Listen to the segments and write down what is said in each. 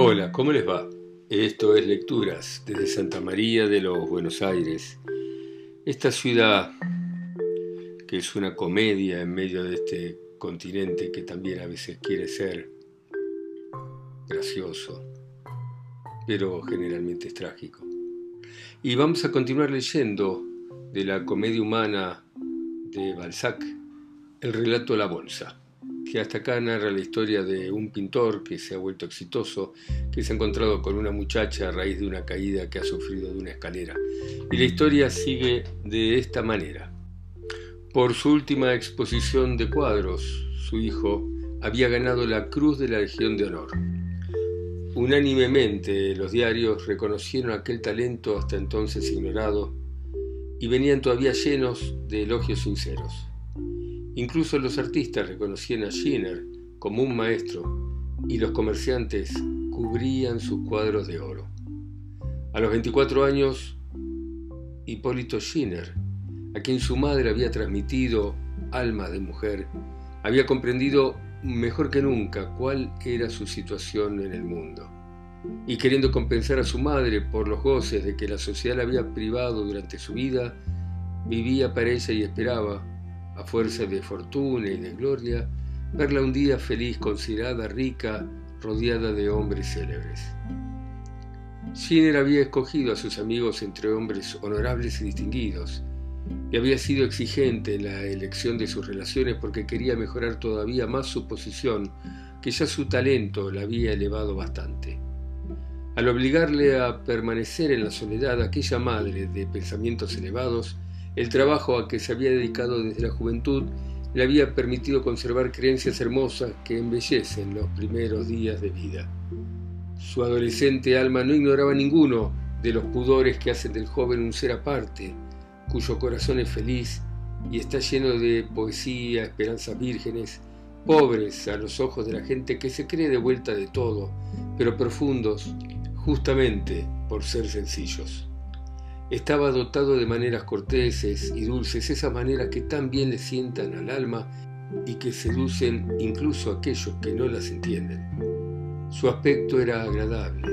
Hola, ¿cómo les va? Esto es Lecturas desde Santa María de los Buenos Aires. Esta ciudad, que es una comedia en medio de este continente que también a veces quiere ser gracioso, pero generalmente es trágico. Y vamos a continuar leyendo de la comedia humana de Balzac, el relato La Bolsa que hasta acá narra la historia de un pintor que se ha vuelto exitoso, que se ha encontrado con una muchacha a raíz de una caída que ha sufrido de una escalera. Y la historia sigue de esta manera. Por su última exposición de cuadros, su hijo había ganado la Cruz de la Legión de Honor. Unánimemente los diarios reconocieron aquel talento hasta entonces ignorado y venían todavía llenos de elogios sinceros. Incluso los artistas reconocían a Schiner como un maestro y los comerciantes cubrían sus cuadros de oro. A los 24 años, Hipólito Schiner, a quien su madre había transmitido alma de mujer, había comprendido mejor que nunca cuál era su situación en el mundo. Y queriendo compensar a su madre por los goces de que la sociedad la había privado durante su vida, vivía para ella y esperaba, a fuerza de fortuna y de gloria, verla un día feliz, considerada rica, rodeada de hombres célebres. Schiller había escogido a sus amigos entre hombres honorables y distinguidos, y había sido exigente en la elección de sus relaciones porque quería mejorar todavía más su posición, que ya su talento la había elevado bastante. Al obligarle a permanecer en la soledad aquella madre de pensamientos elevados, el trabajo a que se había dedicado desde la juventud le había permitido conservar creencias hermosas que embellecen los primeros días de vida. Su adolescente alma no ignoraba ninguno de los pudores que hacen del joven un ser aparte, cuyo corazón es feliz y está lleno de poesía, esperanzas vírgenes, pobres a los ojos de la gente que se cree de vuelta de todo, pero profundos justamente por ser sencillos. Estaba dotado de maneras corteses y dulces, esas maneras que tan bien le sientan al alma y que seducen incluso a aquellos que no las entienden. Su aspecto era agradable.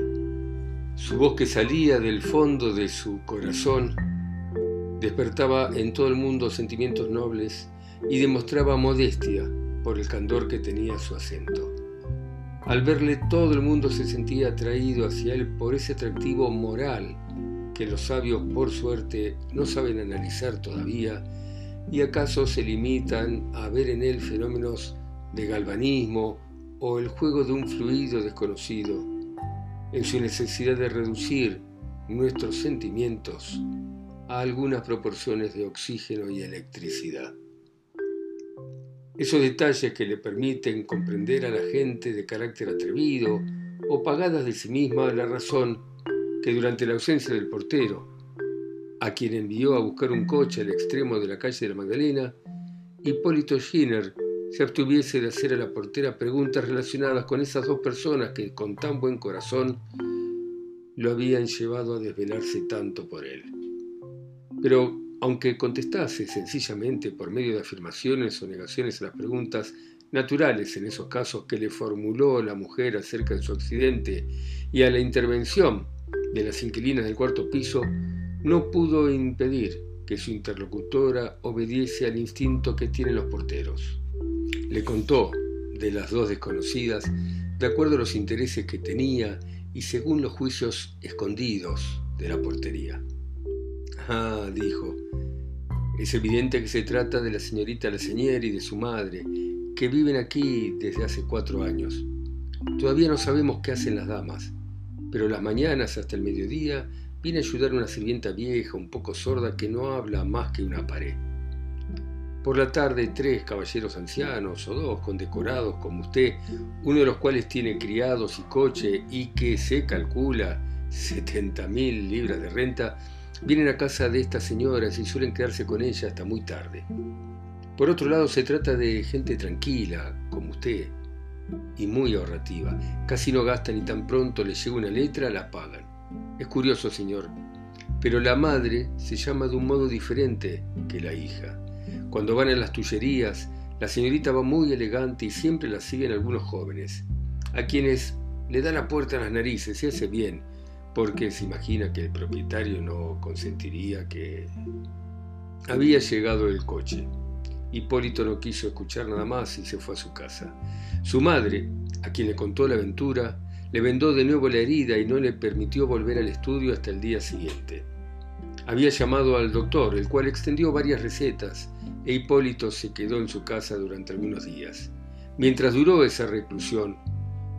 Su voz que salía del fondo de su corazón despertaba en todo el mundo sentimientos nobles y demostraba modestia por el candor que tenía su acento. Al verle todo el mundo se sentía atraído hacia él por ese atractivo moral que los sabios por suerte no saben analizar todavía y acaso se limitan a ver en él fenómenos de galvanismo o el juego de un fluido desconocido, en su necesidad de reducir nuestros sentimientos a algunas proporciones de oxígeno y electricidad. Esos detalles que le permiten comprender a la gente de carácter atrevido o pagadas de sí misma la razón que durante la ausencia del portero, a quien envió a buscar un coche al extremo de la calle de la Magdalena, Hipólito Schiner se abstuviese de hacer a la portera preguntas relacionadas con esas dos personas que con tan buen corazón lo habían llevado a desvelarse tanto por él. Pero aunque contestase sencillamente por medio de afirmaciones o negaciones a las preguntas naturales en esos casos que le formuló la mujer acerca de su accidente y a la intervención de las inquilinas del cuarto piso, no pudo impedir que su interlocutora obediese al instinto que tienen los porteros. Le contó de las dos desconocidas, de acuerdo a los intereses que tenía y según los juicios escondidos de la portería. Ah, dijo, es evidente que se trata de la señorita Laseñer y de su madre, que viven aquí desde hace cuatro años. Todavía no sabemos qué hacen las damas, pero las mañanas hasta el mediodía viene a ayudar una sirvienta vieja, un poco sorda, que no habla más que una pared. Por la tarde, tres caballeros ancianos o dos condecorados como usted, uno de los cuales tiene criados y coche y que se calcula 70 mil libras de renta, vienen a casa de estas señoras y suelen quedarse con ella hasta muy tarde. Por otro lado, se trata de gente tranquila, como usted, y muy ahorrativa. Casi no gastan y tan pronto les llega una letra la pagan. Es curioso, señor, pero la madre se llama de un modo diferente que la hija. Cuando van a las tullerías, la señorita va muy elegante y siempre la siguen algunos jóvenes, a quienes le da la puerta a las narices y hace bien, porque se imagina que el propietario no consentiría que... Había llegado el coche. Hipólito no quiso escuchar nada más y se fue a su casa. Su madre, a quien le contó la aventura, le vendó de nuevo la herida y no le permitió volver al estudio hasta el día siguiente. Había llamado al doctor, el cual extendió varias recetas, e Hipólito se quedó en su casa durante algunos días. Mientras duró esa reclusión,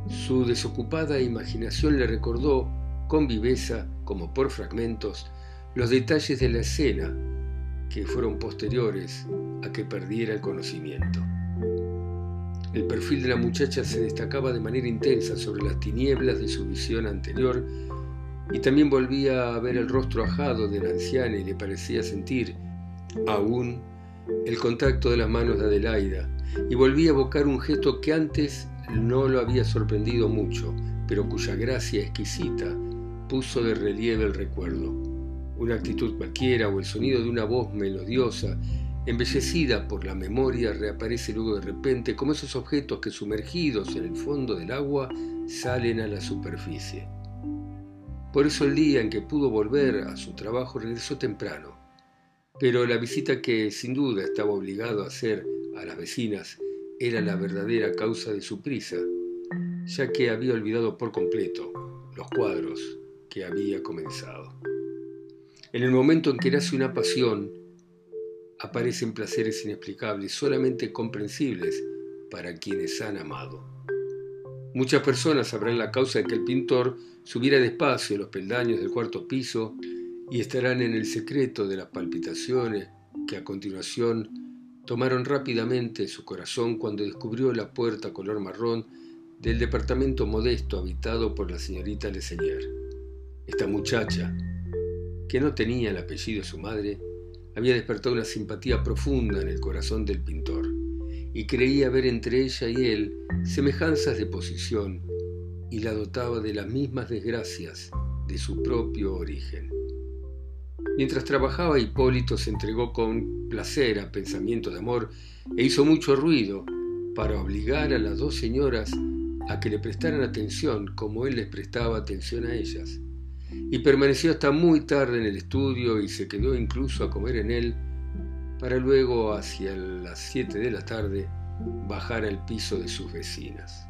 su desocupada imaginación le recordó con viveza, como por fragmentos, los detalles de la escena que fueron posteriores a que perdiera el conocimiento. El perfil de la muchacha se destacaba de manera intensa sobre las tinieblas de su visión anterior y también volvía a ver el rostro ajado de la anciana y le parecía sentir, aún, el contacto de las manos de Adelaida y volvía a evocar un gesto que antes no lo había sorprendido mucho, pero cuya gracia exquisita puso de relieve el recuerdo. Una actitud cualquiera o el sonido de una voz melodiosa, embellecida por la memoria, reaparece luego de repente como esos objetos que sumergidos en el fondo del agua salen a la superficie. Por eso el día en que pudo volver a su trabajo regresó temprano. Pero la visita que sin duda estaba obligado a hacer a las vecinas era la verdadera causa de su prisa, ya que había olvidado por completo los cuadros que había comenzado. En el momento en que nace una pasión, aparecen placeres inexplicables, solamente comprensibles para quienes han amado. Muchas personas sabrán la causa de que el pintor subiera despacio los peldaños del cuarto piso y estarán en el secreto de las palpitaciones que a continuación tomaron rápidamente su corazón cuando descubrió la puerta color marrón del departamento modesto habitado por la señorita Lesenier. Esta muchacha, que no tenía el apellido de su madre, había despertado una simpatía profunda en el corazón del pintor y creía ver entre ella y él semejanzas de posición y la dotaba de las mismas desgracias de su propio origen. Mientras trabajaba, Hipólito se entregó con placer a pensamientos de amor e hizo mucho ruido para obligar a las dos señoras a que le prestaran atención como él les prestaba atención a ellas y permaneció hasta muy tarde en el estudio y se quedó incluso a comer en él para luego hacia las 7 de la tarde bajar al piso de sus vecinas.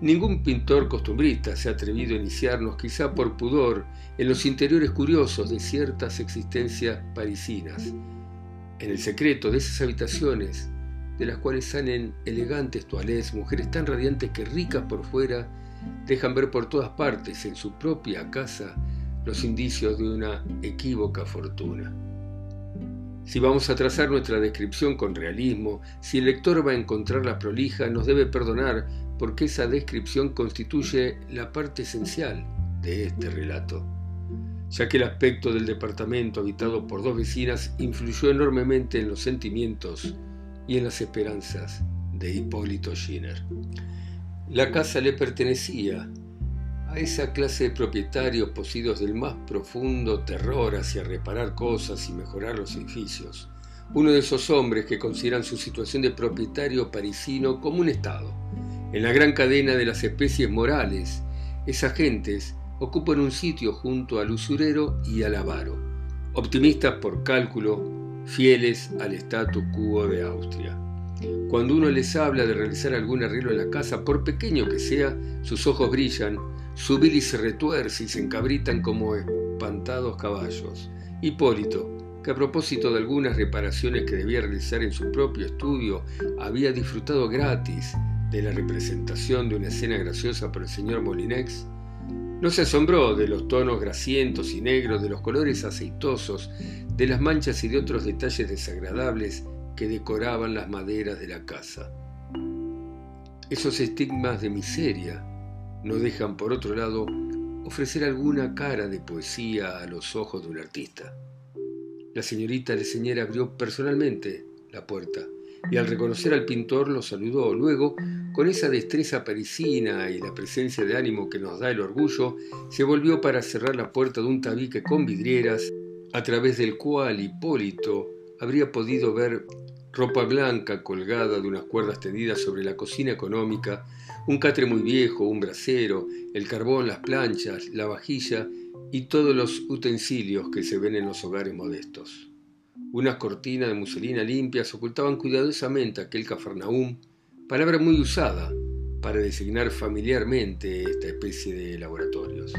Ningún pintor costumbrista se ha atrevido a iniciarnos, quizá por pudor, en los interiores curiosos de ciertas existencias parisinas, en el secreto de esas habitaciones de las cuales salen elegantes toalés, mujeres tan radiantes que ricas por fuera dejan ver por todas partes en su propia casa los indicios de una equívoca fortuna. Si vamos a trazar nuestra descripción con realismo, si el lector va a encontrarla prolija, nos debe perdonar porque esa descripción constituye la parte esencial de este relato, ya que el aspecto del departamento habitado por dos vecinas influyó enormemente en los sentimientos y en las esperanzas de Hipólito Schiner. La casa le pertenecía a esa clase de propietarios poseídos del más profundo terror hacia reparar cosas y mejorar los edificios. Uno de esos hombres que consideran su situación de propietario parisino como un Estado. En la gran cadena de las especies morales, esas gentes ocupan un sitio junto al usurero y al avaro, optimistas por cálculo, fieles al statu quo de Austria. Cuando uno les habla de realizar algún arreglo en la casa, por pequeño que sea, sus ojos brillan, su bilis se retuerce y se encabritan como espantados caballos. Hipólito, que a propósito de algunas reparaciones que debía realizar en su propio estudio, había disfrutado gratis de la representación de una escena graciosa por el señor Molinex, no se asombró de los tonos grasientos y negros, de los colores aceitosos, de las manchas y de otros detalles desagradables que decoraban las maderas de la casa. Esos estigmas de miseria no dejan, por otro lado, ofrecer alguna cara de poesía a los ojos de un artista. La señorita Leseñera abrió personalmente la puerta y al reconocer al pintor lo saludó. Luego, con esa destreza parisina y la presencia de ánimo que nos da el orgullo, se volvió para cerrar la puerta de un tabique con vidrieras, a través del cual Hipólito habría podido ver ropa blanca colgada de unas cuerdas tendidas sobre la cocina económica, un catre muy viejo, un brasero, el carbón, las planchas, la vajilla y todos los utensilios que se ven en los hogares modestos. Unas cortinas de muselina limpias ocultaban cuidadosamente aquel cafarnaúm, palabra muy usada para designar familiarmente esta especie de laboratorios.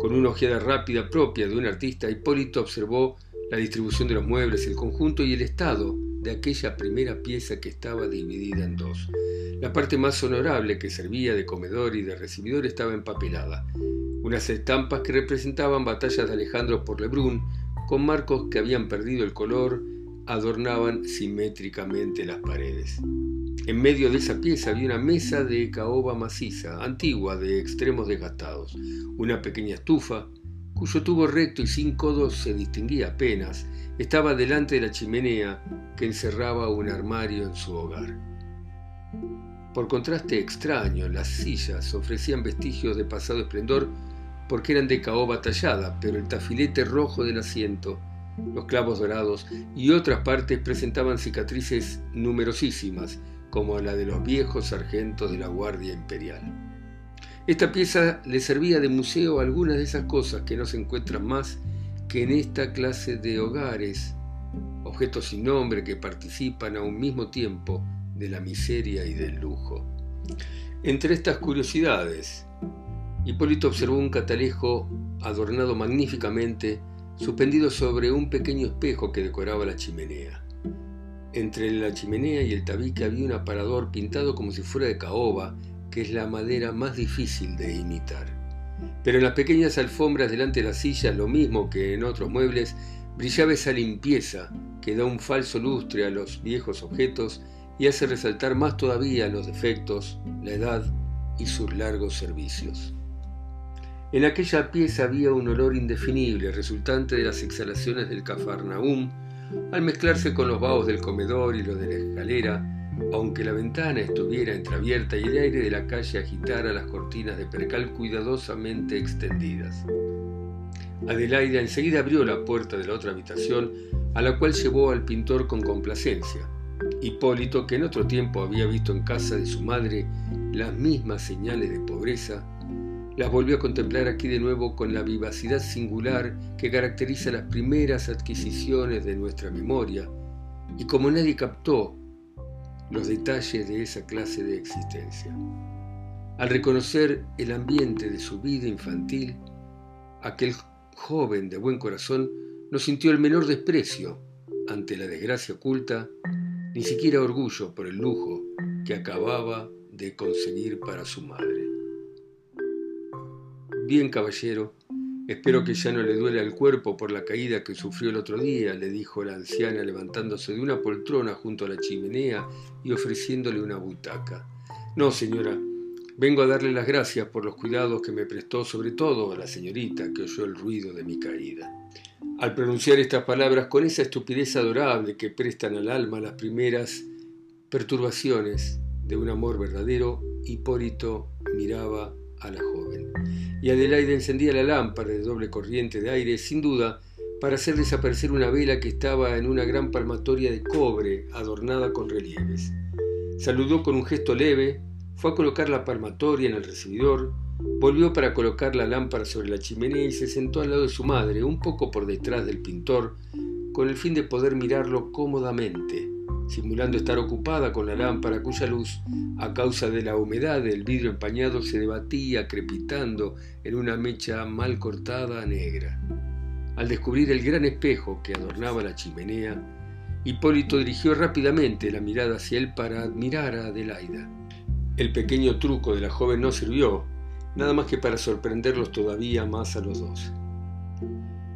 Con una ojeada rápida propia de un artista, Hipólito observó la distribución de los muebles, el conjunto y el estado de aquella primera pieza que estaba dividida en dos. La parte más honorable que servía de comedor y de recibidor estaba empapelada. Unas estampas que representaban batallas de Alejandro por Lebrun, con marcos que habían perdido el color, adornaban simétricamente las paredes. En medio de esa pieza había una mesa de caoba maciza, antigua, de extremos desgastados, una pequeña estufa, cuyo tubo recto y sin codos se distinguía apenas, estaba delante de la chimenea que encerraba un armario en su hogar. Por contraste extraño, las sillas ofrecían vestigios de pasado esplendor porque eran de caoba tallada, pero el tafilete rojo del asiento, los clavos dorados y otras partes presentaban cicatrices numerosísimas, como la de los viejos sargentos de la Guardia Imperial. Esta pieza le servía de museo a algunas de esas cosas que no se encuentran más que en esta clase de hogares, objetos sin nombre que participan a un mismo tiempo de la miseria y del lujo. Entre estas curiosidades, Hipólito observó un catalejo adornado magníficamente, suspendido sobre un pequeño espejo que decoraba la chimenea. Entre la chimenea y el tabique había un aparador pintado como si fuera de caoba, que es la madera más difícil de imitar. Pero en las pequeñas alfombras delante de la silla, lo mismo que en otros muebles, brillaba esa limpieza que da un falso lustre a los viejos objetos y hace resaltar más todavía los defectos, la edad y sus largos servicios. En aquella pieza había un olor indefinible resultante de las exhalaciones del Cafarnaúm al mezclarse con los vaos del comedor y los de la escalera, aunque la ventana estuviera entreabierta y el aire de la calle agitara las cortinas de percal cuidadosamente extendidas. Adelaida enseguida abrió la puerta de la otra habitación, a la cual llevó al pintor con complacencia. Hipólito, que en otro tiempo había visto en casa de su madre las mismas señales de pobreza, las volvió a contemplar aquí de nuevo con la vivacidad singular que caracteriza las primeras adquisiciones de nuestra memoria, y como nadie captó los detalles de esa clase de existencia. Al reconocer el ambiente de su vida infantil, aquel joven de buen corazón no sintió el menor desprecio ante la desgracia oculta, ni siquiera orgullo por el lujo que acababa de conseguir para su madre. Bien, caballero, Espero que ya no le duele al cuerpo por la caída que sufrió el otro día, le dijo la anciana levantándose de una poltrona junto a la chimenea y ofreciéndole una butaca. No, señora, vengo a darle las gracias por los cuidados que me prestó, sobre todo a la señorita que oyó el ruido de mi caída. Al pronunciar estas palabras con esa estupidez adorable que prestan al alma las primeras perturbaciones de un amor verdadero, Hipólito miraba a la joven. Y Adelaide encendía la lámpara de doble corriente de aire, sin duda, para hacer desaparecer una vela que estaba en una gran palmatoria de cobre adornada con relieves. Saludó con un gesto leve, fue a colocar la palmatoria en el recibidor, volvió para colocar la lámpara sobre la chimenea y se sentó al lado de su madre, un poco por detrás del pintor, con el fin de poder mirarlo cómodamente simulando estar ocupada con la lámpara cuya luz, a causa de la humedad del vidrio empañado, se debatía crepitando en una mecha mal cortada negra. Al descubrir el gran espejo que adornaba la chimenea, Hipólito dirigió rápidamente la mirada hacia él para admirar a Adelaida. El pequeño truco de la joven no sirvió, nada más que para sorprenderlos todavía más a los dos.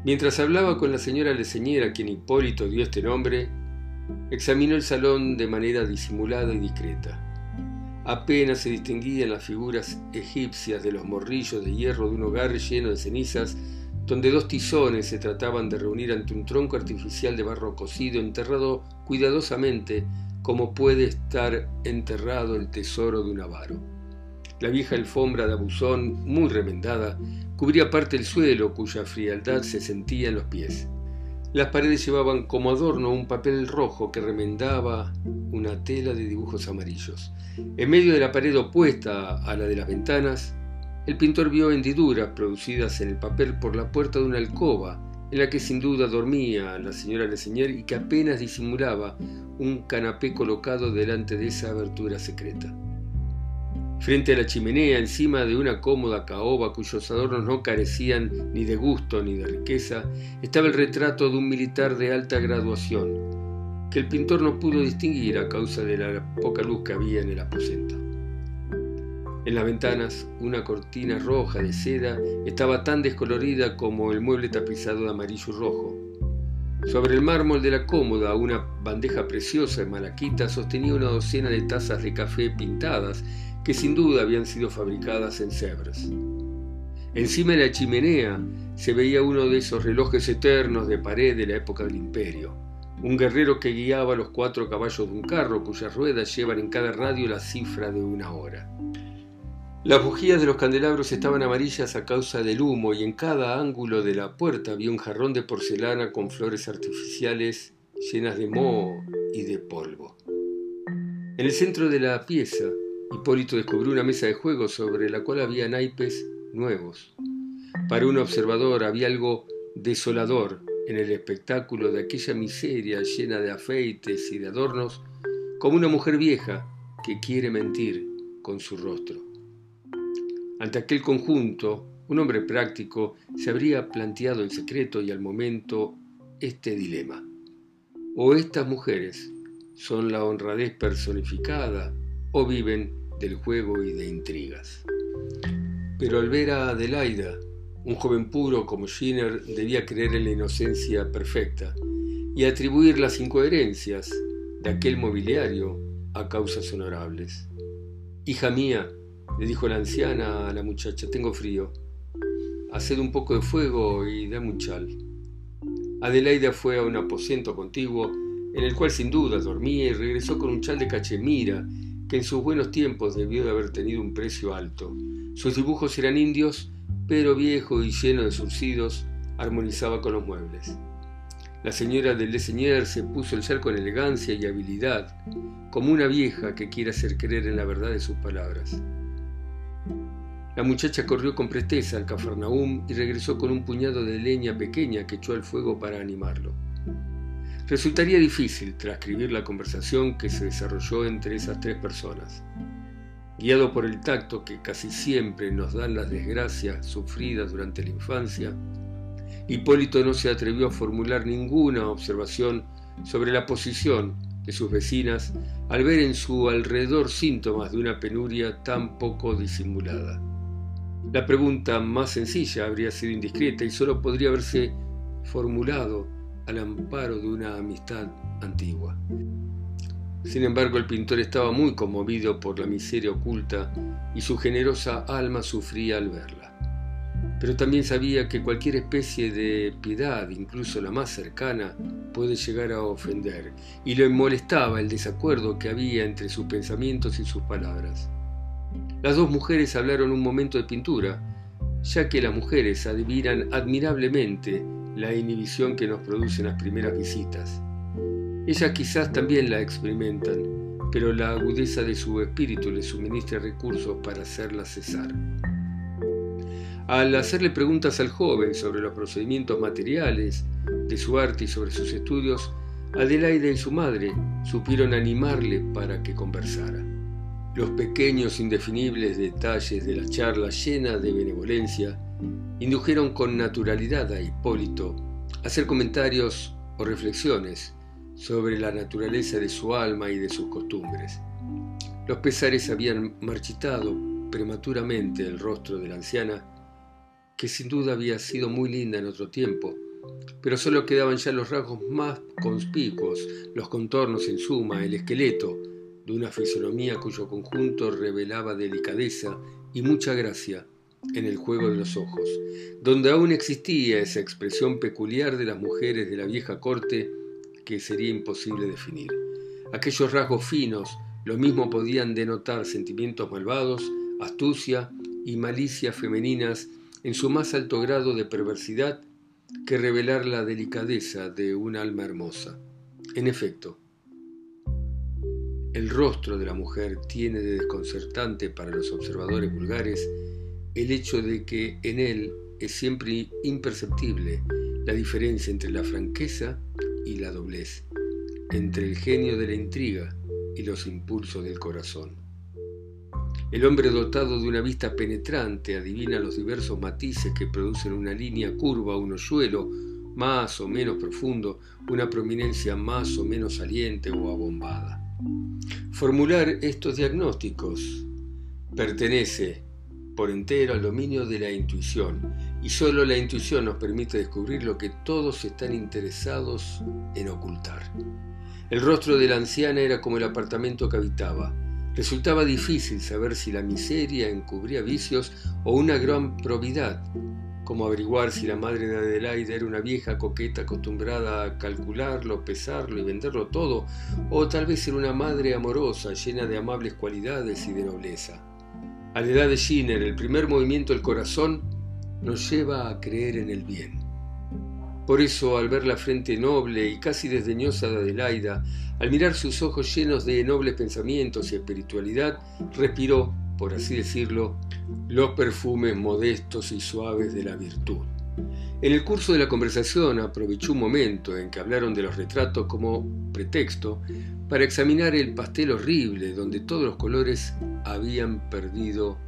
Mientras hablaba con la señora Leseñera, a quien Hipólito dio este nombre, Examinó el salón de manera disimulada y discreta. Apenas se distinguían las figuras egipcias de los morrillos de hierro de un hogar lleno de cenizas, donde dos tizones se trataban de reunir ante un tronco artificial de barro cocido enterrado cuidadosamente como puede estar enterrado el tesoro de un avaro. La vieja alfombra de abuzón, muy remendada, cubría parte del suelo cuya frialdad se sentía en los pies. Las paredes llevaban como adorno un papel rojo que remendaba una tela de dibujos amarillos. En medio de la pared opuesta a la de las ventanas, el pintor vio hendiduras producidas en el papel por la puerta de una alcoba, en la que sin duda dormía la señora Lesenier y que apenas disimulaba un canapé colocado delante de esa abertura secreta. Frente a la chimenea, encima de una cómoda caoba cuyos adornos no carecían ni de gusto ni de riqueza, estaba el retrato de un militar de alta graduación, que el pintor no pudo distinguir a causa de la poca luz que había en el aposento. En las ventanas, una cortina roja de seda estaba tan descolorida como el mueble tapizado de amarillo rojo. Sobre el mármol de la cómoda, una bandeja preciosa de malaquita sostenía una docena de tazas de café pintadas que sin duda habían sido fabricadas en Sevres. Encima de la chimenea se veía uno de esos relojes eternos de pared de la época del imperio, un guerrero que guiaba los cuatro caballos de un carro cuyas ruedas llevan en cada radio la cifra de una hora. Las bujías de los candelabros estaban amarillas a causa del humo y en cada ángulo de la puerta había un jarrón de porcelana con flores artificiales llenas de moho y de polvo. En el centro de la pieza, Hipólito descubrió una mesa de juego sobre la cual había naipes nuevos. Para un observador había algo desolador en el espectáculo de aquella miseria llena de afeites y de adornos, como una mujer vieja que quiere mentir con su rostro. Ante aquel conjunto, un hombre práctico se habría planteado en secreto y al momento este dilema. O estas mujeres son la honradez personificada o viven del juego y de intrigas. Pero al ver a Adelaida, un joven puro como Schiner debía creer en la inocencia perfecta y atribuir las incoherencias de aquel mobiliario a causas honorables. Hija mía, le dijo la anciana a la muchacha, tengo frío. Haced un poco de fuego y dame un chal. Adelaida fue a un aposento contiguo en el cual sin duda dormía y regresó con un chal de cachemira que en sus buenos tiempos debió de haber tenido un precio alto. Sus dibujos eran indios, pero viejo y lleno de surcidos, armonizaba con los muebles. La señora del Leseñer se puso el chal con elegancia y habilidad, como una vieja que quiere hacer creer en la verdad de sus palabras. La muchacha corrió con presteza al Cafarnaúm y regresó con un puñado de leña pequeña que echó al fuego para animarlo. Resultaría difícil transcribir la conversación que se desarrolló entre esas tres personas. Guiado por el tacto que casi siempre nos dan las desgracias sufridas durante la infancia, Hipólito no se atrevió a formular ninguna observación sobre la posición de sus vecinas al ver en su alrededor síntomas de una penuria tan poco disimulada. La pregunta más sencilla habría sido indiscreta y solo podría haberse formulado al amparo de una amistad antigua. Sin embargo, el pintor estaba muy conmovido por la miseria oculta y su generosa alma sufría al verla. Pero también sabía que cualquier especie de piedad, incluso la más cercana, puede llegar a ofender, y le molestaba el desacuerdo que había entre sus pensamientos y sus palabras. Las dos mujeres hablaron un momento de pintura, ya que las mujeres adivinan admirablemente la inhibición que nos producen las primeras visitas. Ellas quizás también la experimentan, pero la agudeza de su espíritu les suministra recursos para hacerla cesar. Al hacerle preguntas al joven sobre los procedimientos materiales de su arte y sobre sus estudios, Adelaide y su madre supieron animarle para que conversara. Los pequeños indefinibles detalles de la charla llena de benevolencia indujeron con naturalidad a Hipólito a hacer comentarios o reflexiones sobre la naturaleza de su alma y de sus costumbres. Los pesares habían marchitado prematuramente el rostro de la anciana, que sin duda había sido muy linda en otro tiempo, pero solo quedaban ya los rasgos más conspicuos, los contornos en suma, el esqueleto de una fisonomía cuyo conjunto revelaba delicadeza y mucha gracia en el juego de los ojos, donde aún existía esa expresión peculiar de las mujeres de la vieja corte que sería imposible definir. Aquellos rasgos finos lo mismo podían denotar sentimientos malvados, astucia y malicia femeninas en su más alto grado de perversidad que revelar la delicadeza de un alma hermosa. En efecto, el rostro de la mujer tiene de desconcertante para los observadores vulgares el hecho de que en él es siempre imperceptible la diferencia entre la franqueza y la doblez, entre el genio de la intriga y los impulsos del corazón. El hombre dotado de una vista penetrante adivina los diversos matices que producen una línea curva, un hoyuelo más o menos profundo, una prominencia más o menos saliente o abombada. Formular estos diagnósticos pertenece por entero al dominio de la intuición y solo la intuición nos permite descubrir lo que todos están interesados en ocultar. El rostro de la anciana era como el apartamento que habitaba. Resultaba difícil saber si la miseria encubría vicios o una gran probidad, como averiguar si la madre de Adelaide era una vieja coqueta acostumbrada a calcularlo, pesarlo y venderlo todo, o tal vez era una madre amorosa, llena de amables cualidades y de nobleza. A la edad de Schiner, el primer movimiento del corazón nos lleva a creer en el bien. Por eso, al ver la frente noble y casi desdeñosa de Adelaida, al mirar sus ojos llenos de nobles pensamientos y espiritualidad, respiró, por así decirlo, los perfumes modestos y suaves de la virtud. En el curso de la conversación aprovechó un momento en que hablaron de los retratos como pretexto para examinar el pastel horrible donde todos los colores habían perdido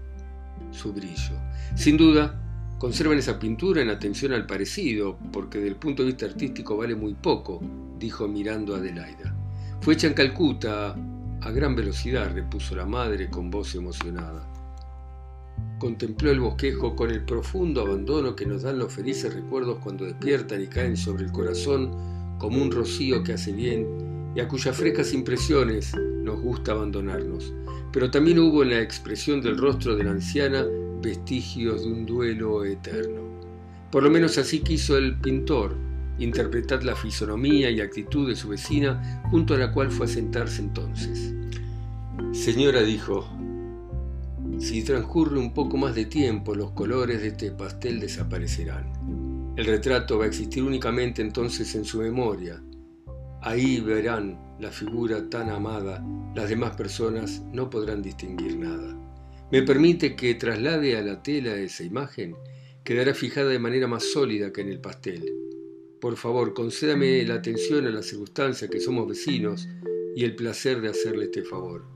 su brillo. Sin duda, conservan esa pintura en atención al parecido, porque del punto de vista artístico vale muy poco, dijo mirando a Adelaida. Fue hecha en Calcuta a gran velocidad, repuso la madre con voz emocionada. Contempló el bosquejo con el profundo abandono que nos dan los felices recuerdos cuando despiertan y caen sobre el corazón como un rocío que hace bien y a cuyas frescas impresiones nos gusta abandonarnos. Pero también hubo en la expresión del rostro de la anciana vestigios de un duelo eterno. Por lo menos así quiso el pintor interpretar la fisonomía y actitud de su vecina, junto a la cual fue a sentarse entonces. Señora, dijo, si transcurre un poco más de tiempo, los colores de este pastel desaparecerán. El retrato va a existir únicamente entonces en su memoria, Ahí verán la figura tan amada, las demás personas no podrán distinguir nada. ¿Me permite que traslade a la tela esa imagen? Quedará fijada de manera más sólida que en el pastel. Por favor, concédame la atención a la circunstancia que somos vecinos y el placer de hacerle este favor.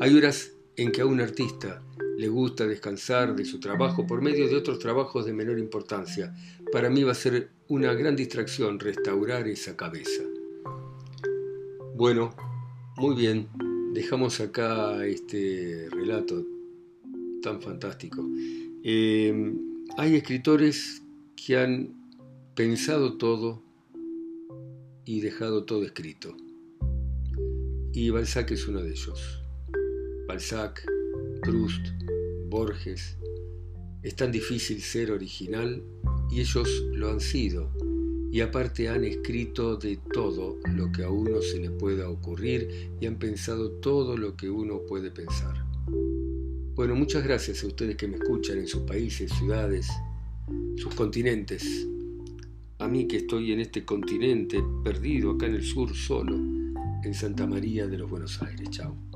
Hay horas en que a un artista le gusta descansar de su trabajo por medio de otros trabajos de menor importancia. Para mí va a ser una gran distracción restaurar esa cabeza. Bueno, muy bien, dejamos acá este relato tan fantástico. Eh, hay escritores que han pensado todo y dejado todo escrito. Y Balzac es uno de ellos. Balzac, Proust, Borges. Es tan difícil ser original y ellos lo han sido y aparte han escrito de todo lo que a uno se le pueda ocurrir y han pensado todo lo que uno puede pensar. Bueno, muchas gracias a ustedes que me escuchan en sus países, ciudades, sus continentes. A mí que estoy en este continente perdido acá en el sur solo, en Santa María de los Buenos Aires. Chao.